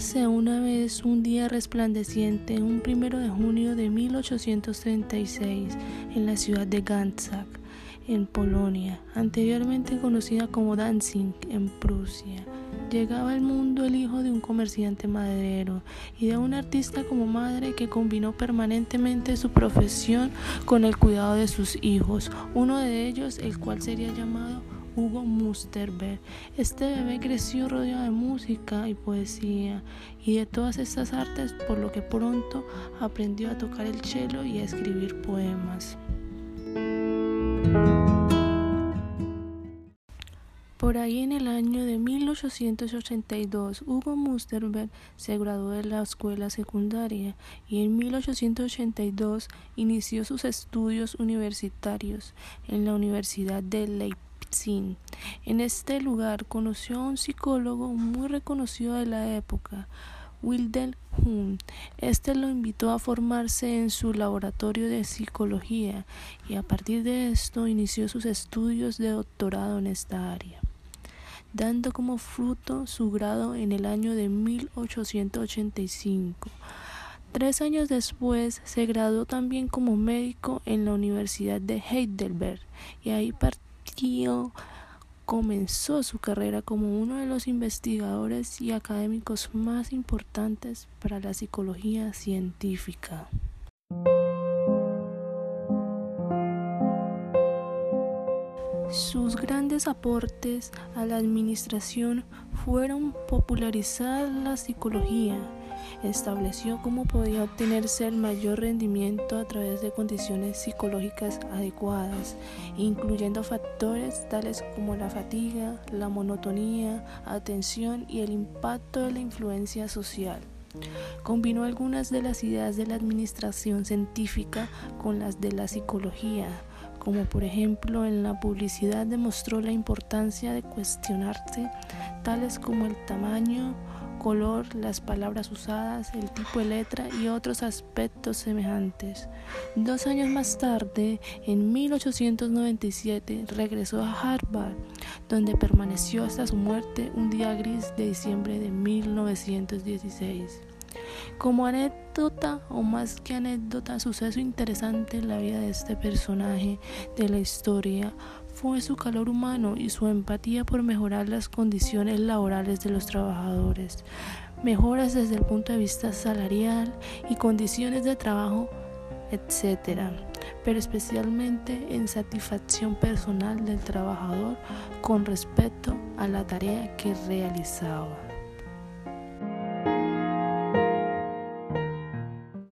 Una vez un día resplandeciente, un primero de junio de 1836, en la ciudad de Ganzak, en Polonia, anteriormente conocida como Danzig, en Prusia. Llegaba al mundo el hijo de un comerciante maderero y de un artista como madre que combinó permanentemente su profesión con el cuidado de sus hijos, uno de ellos el cual sería llamado Hugo Musterberg. Este bebé creció rodeado de música y poesía y de todas estas artes, por lo que pronto aprendió a tocar el cello y a escribir poemas. Por ahí en el año de 1882, Hugo Musterberg se graduó de la escuela secundaria y en 1882 inició sus estudios universitarios en la Universidad de Leipzig. En este lugar conoció a un psicólogo muy reconocido de la época, Wilhelm Hunt. Este lo invitó a formarse en su laboratorio de psicología y a partir de esto inició sus estudios de doctorado en esta área dando como fruto su grado en el año de 1885. Tres años después se graduó también como médico en la Universidad de Heidelberg y ahí partió comenzó su carrera como uno de los investigadores y académicos más importantes para la psicología científica. Sus grandes aportes a la administración fueron popularizar la psicología, estableció cómo podía obtenerse el mayor rendimiento a través de condiciones psicológicas adecuadas, incluyendo factores tales como la fatiga, la monotonía, atención y el impacto de la influencia social. Combinó algunas de las ideas de la administración científica con las de la psicología, como por ejemplo en la publicidad demostró la importancia de cuestionarse tales como el tamaño, color, las palabras usadas, el tipo de letra y otros aspectos semejantes. Dos años más tarde, en 1897, regresó a Harvard, donde permaneció hasta su muerte un día gris de diciembre de 1916. Como anécdota o más que anécdota, suceso interesante en la vida de este personaje de la historia fue su calor humano y su empatía por mejorar las condiciones laborales de los trabajadores, mejoras desde el punto de vista salarial y condiciones de trabajo, etc., pero especialmente en satisfacción personal del trabajador con respecto a la tarea que realizaba.